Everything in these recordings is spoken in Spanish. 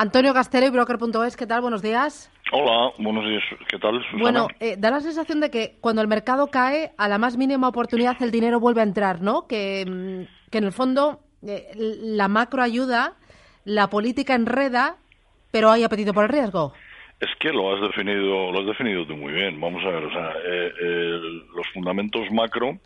Antonio Castelo y Broker.es, ¿qué tal? Buenos días. Hola, buenos días. ¿Qué tal, Susana? Bueno, eh, da la sensación de que cuando el mercado cae, a la más mínima oportunidad el dinero vuelve a entrar, ¿no? Que, mm, que en el fondo eh, la macro ayuda, la política enreda, pero hay apetito por el riesgo. Es que lo has definido, lo has definido tú muy bien. Vamos a ver, o sea, eh, los fundamentos macro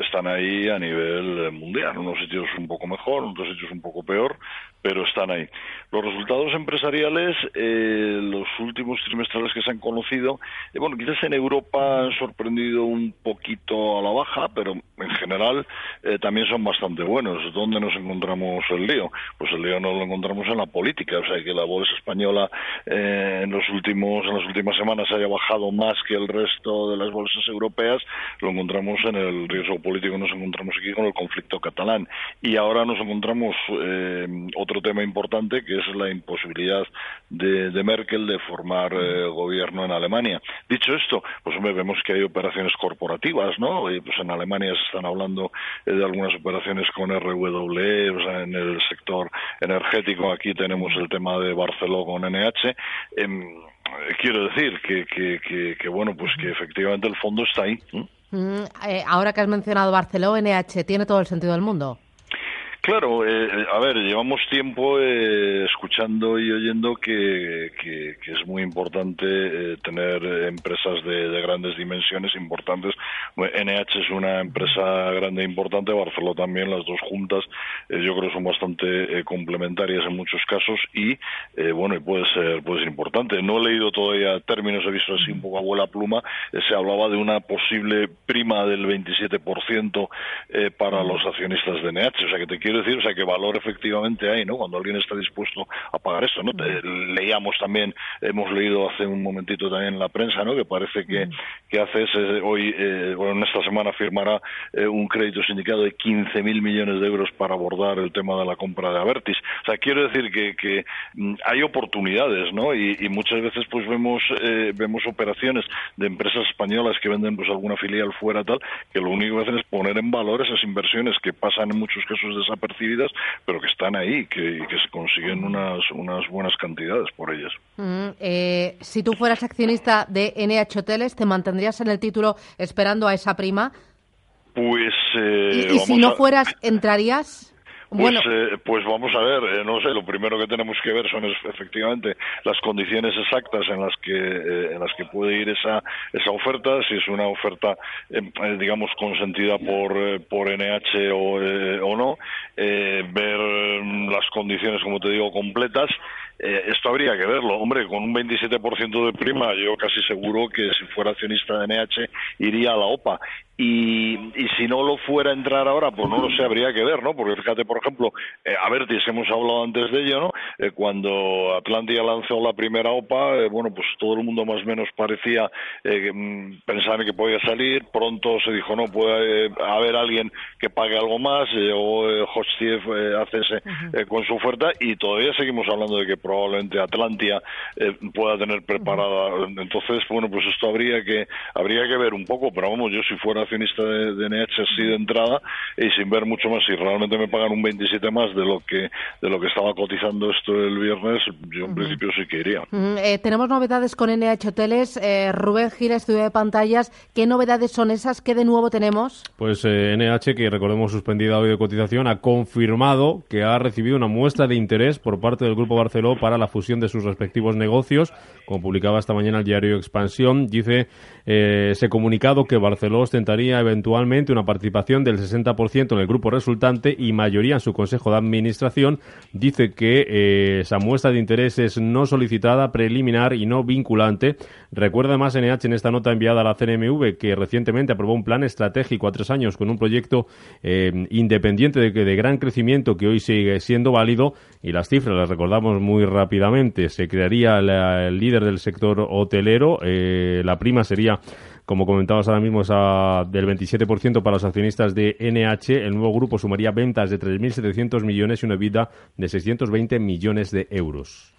están ahí a nivel mundial. En unos sitios un poco mejor, otros sitios un poco peor, pero están ahí. Los resultados empresariales, eh, los últimos trimestrales que se han conocido, eh, bueno, quizás en Europa han sorprendido un poquito a la baja, pero en general eh, también son bastante buenos. ¿Dónde nos encontramos el lío? Pues el lío no lo encontramos en la política, o sea, que la bolsa española en los últimos en las últimas semanas haya bajado más que el resto de las bolsas europeas, lo encontramos en el riesgo político, nos encontramos aquí con el conflicto catalán y ahora nos encontramos otro tema importante que es la imposibilidad de, Merkel de formar eh, gobierno en Alemania. Dicho esto, pues vemos que hay operaciones corporativas, ¿no? Y, pues en Alemania se están hablando eh, de algunas operaciones con RWE, o sea, en el sector energético aquí tenemos el tema de Barceló con NH. Em, quiero decir que, que, que, bueno, pues que efectivamente el fondo está ahí. Mm, eh, ahora que has mencionado Barceló, NH, ¿tiene todo el sentido del mundo? Claro, eh, a ver, llevamos tiempo eh, escuchando y oyendo que, que, es muy importante eh, tener empresas de, grandes dimensiones importantes. NH es una empresa grande e importante, Barcelona también, las dos juntas yo creo que son bastante complementarias en muchos casos y bueno, y puede ser, puede ser importante. No he leído todavía términos, he visto así un poco abuela pluma, se hablaba de una posible prima del 27% para los accionistas de NH, o sea que te quiero decir, o sea, que valor efectivamente hay, ¿no? Cuando alguien está dispuesto a pagar eso, ¿no? leíamos también, hemos leído hace un momentito también en la prensa, ¿no? Que parece que, que ACS hoy, eh, bueno, en esta semana firmará eh, un crédito sindicado de 15.000 millones de euros para abordar el tema de la compra de Avertis. O sea, quiero decir que, que mm, hay oportunidades, ¿no? Y, muchas veces pues vemos eh, vemos operaciones de empresas españolas que venden pues alguna filial fuera tal, que lo único que hacen es poner en valor esas inversiones que pasan en muchos casos desapercibidas percibidas, pero que están ahí que, y que se consiguen unas, unas buenas cantidades por ellas. Mm, eh, si tú fueras accionista de NH Hoteles, ¿te mantendrías en el título esperando a esa prima? Pues. Eh, ¿Y, si no fueras, entrarías? Pues, eh, pues vamos a ver, eh, no sé, lo primero que tenemos que ver son efectivamente las condiciones exactas en las que eh, en las que puede ir esa esa oferta, si es una oferta digamos consentida por por NH o, o no, ver las condiciones como te digo completas esto habría que verlo. Hombre, con un 27% de prima, yo casi seguro que si fuera accionista de NH iría a la OPA. Y, y, si no lo fuera a entrar ahora, pues no lo sé, habría que ver, ¿no? Porque fíjate, por ejemplo, eh, a ver, si hemos hablado antes de ello, ¿no? Eh, cuando Atlantia lanzó la primera OPA, eh, bueno, pues todo el mundo más o menos parecía eh, mm, pensar que podía salir, pronto se dijo, no, puede haber alguien que pague algo más, llegó eh, Hostiev hace ese, con su oferta y todavía seguimos hablando de que probablemente Atlantia pueda tener preparada, entonces, bueno, pues esto habría que, habría que ver un poco, pero vamos, yo si fuera accionista de, de NH así de entrada y sin ver mucho más si realmente me pagan un 27 más de lo que de lo que estaba cotizando esto el viernes yo en principio sí que iría. Eh, tenemos novedades con NH Hoteles. Eh, Rubén Gira estudio de pantallas. ¿qué novedades son esas? ¿qué de nuevo tenemos? pues NH eh, que recordemos suspendida hoy de cotización ha confirmado que ha recibido una muestra de interés por parte del Grupo Barceló para la fusión de sus respectivos negocios como publicaba esta mañana el diario Expansión dice ese comunicado que Barceló ostentaría eventualmente una participación del 60% en el grupo resultante y mayoría en su consejo de administración. Dice que eh, esa muestra de interés es no solicitada, preliminar y no vinculante. Recuerda más NH en esta nota enviada a la CNMV que recientemente aprobó un plan estratégico a tres años con un proyecto eh, independiente de, de gran crecimiento que hoy sigue siendo válido y las cifras las recordamos muy rápidamente. Se crearía el líder del sector hotelero, eh, la prima sería como comentabas ahora mismo, esa del 27% para los accionistas de NH. El nuevo grupo sumaría ventas de 3.700 millones y una vida de 620 millones de euros.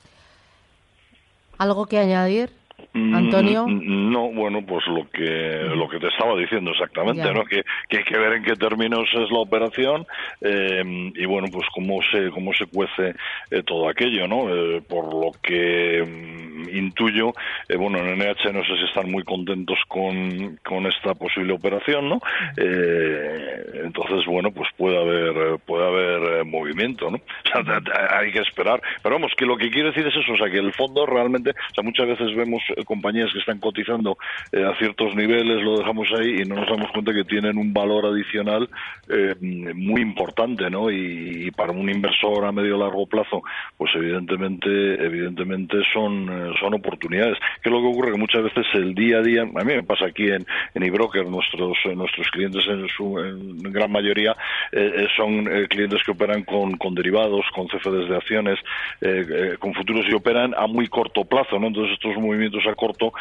¿Algo que añadir? Mm, Antonio. No, bueno, pues lo que lo que te estaba diciendo exactamente, ¿no? Que, hay que ver en qué términos es la operación eh, y bueno, pues cómo se cómo se cuece eh, todo aquello, ¿no? Eh, por lo que intuyo, bueno, en NH no sé si están muy contentos con, con esta posible operación, ¿no? entonces, bueno, pues puede haber puede haber movimiento, ¿no? hay que esperar, pero vamos, que lo que quiero decir es eso, o sea, que el fondo realmente, o sea, muchas veces vemos compañías que están cotizando eh, a ciertos niveles, lo dejamos ahí y no nos damos cuenta que tienen un valor adicional eh, muy importante, ¿no? Y, para un inversor a medio largo plazo, pues evidentemente, evidentemente son, eh, son oportunidades. ¿Qué es lo que ocurre? Que muchas veces el día a día, a mí me pasa aquí en, en eBroker, nuestros, nuestros clientes en su gran mayoría son clientes que operan con, con derivados, con CFDs de acciones, con futuros y operan a muy corto plazo, ¿no? Entonces estos movimientos a corto,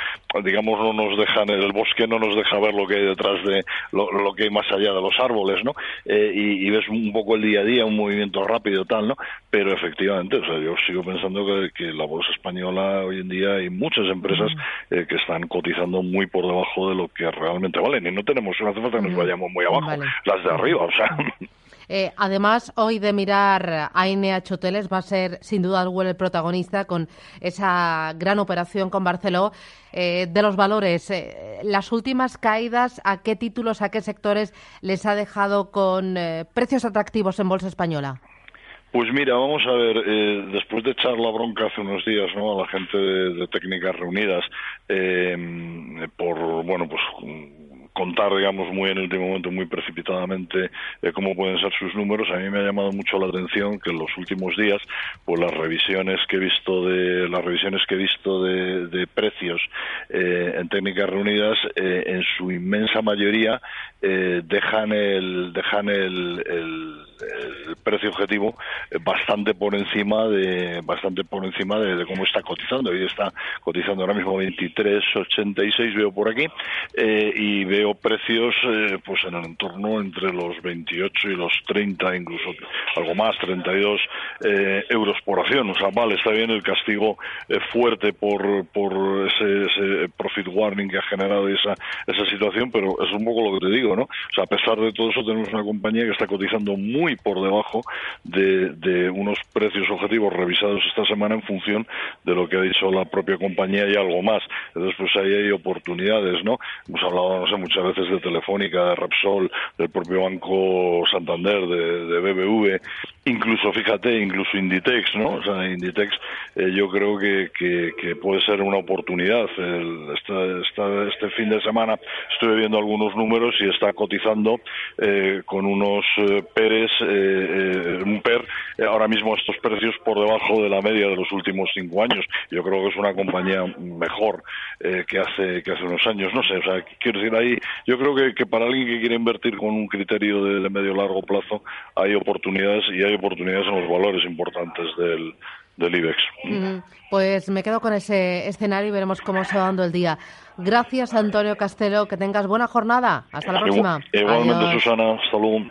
digamos, no nos dejan, el bosque no nos deja ver lo que hay detrás de lo, que hay más allá de los árboles, ¿no? Eh, y, ves un poco el día a día, un movimiento rápido tal, ¿no? Pero efectivamente, o sea, yo sigo pensando que, la bolsa española hoy en día hay muchas empresas eh, que están cotizando muy por debajo de lo que realmente valen y no tenemos, no hace falta que nos vayamos muy abajo, las de arriba, o sea. Eh, además, hoy de mirar a INEH Hoteles va a ser sin duda el protagonista con esa gran operación con Barceló. Eh, de los valores, eh, las últimas caídas, ¿a qué títulos, a qué sectores les ha dejado con precios atractivos en Bolsa Española? Pues mira, vamos a ver, después de echar la bronca hace unos días ¿no? a la gente de, técnicas reunidas por, bueno, pues contar, digamos, muy en el último momento, muy precipitadamente, eh, cómo pueden ser sus números, a mí me ha llamado mucho la atención que en los últimos días, pues las revisiones que he visto de las revisiones que he visto de, precios eh, en técnicas reunidas, eh, en su inmensa mayoría dejan el dejan el, el precio objetivo bastante por encima de bastante por encima de, cómo está cotizando y está cotizando ahora mismo 23.86 veo por aquí y veo precios eh, pues en el entorno entre los 28 y los 30, incluso algo más, 32 eh, euros por acción. O sea, vale, está bien el castigo eh, fuerte por, por ese, ese, profit warning que ha generado esa, esa situación, pero es un poco lo que te digo, ¿no? O sea, a pesar de todo eso, tenemos una compañía que está cotizando muy por debajo de, de unos precios objetivos revisados esta semana en función de lo que ha dicho la propia compañía y algo más. Entonces, pues ahí hay oportunidades, ¿no? Hemos hablado, no sé, muchas veces de Telefónica, de Repsol, del propio Banco Santander, de, BBV, incluso, fíjate, incluso Inditex, ¿no? O sea, Inditex eh, yo creo que, que, puede ser una oportunidad. El, este fin de semana estoy viendo algunos números y está cotizando eh, con unos eh, PERES, un PER, ahora mismo estos precios por debajo de la media de los últimos cinco años. Yo creo que es una compañía mejor que hace que hace unos años. No sé, o sea, quiero decir, ahí yo creo que, para alguien que quiere invertir con un criterio de, medio largo plazo hay oportunidades y hay oportunidades en los valores importantes del, del IBEX. Pues me quedo con ese escenario y veremos cómo se va dando el día. Gracias, Antonio Castelo. Que tengas buena jornada. Hasta la próxima. Igualmente, Susana. Hasta luego.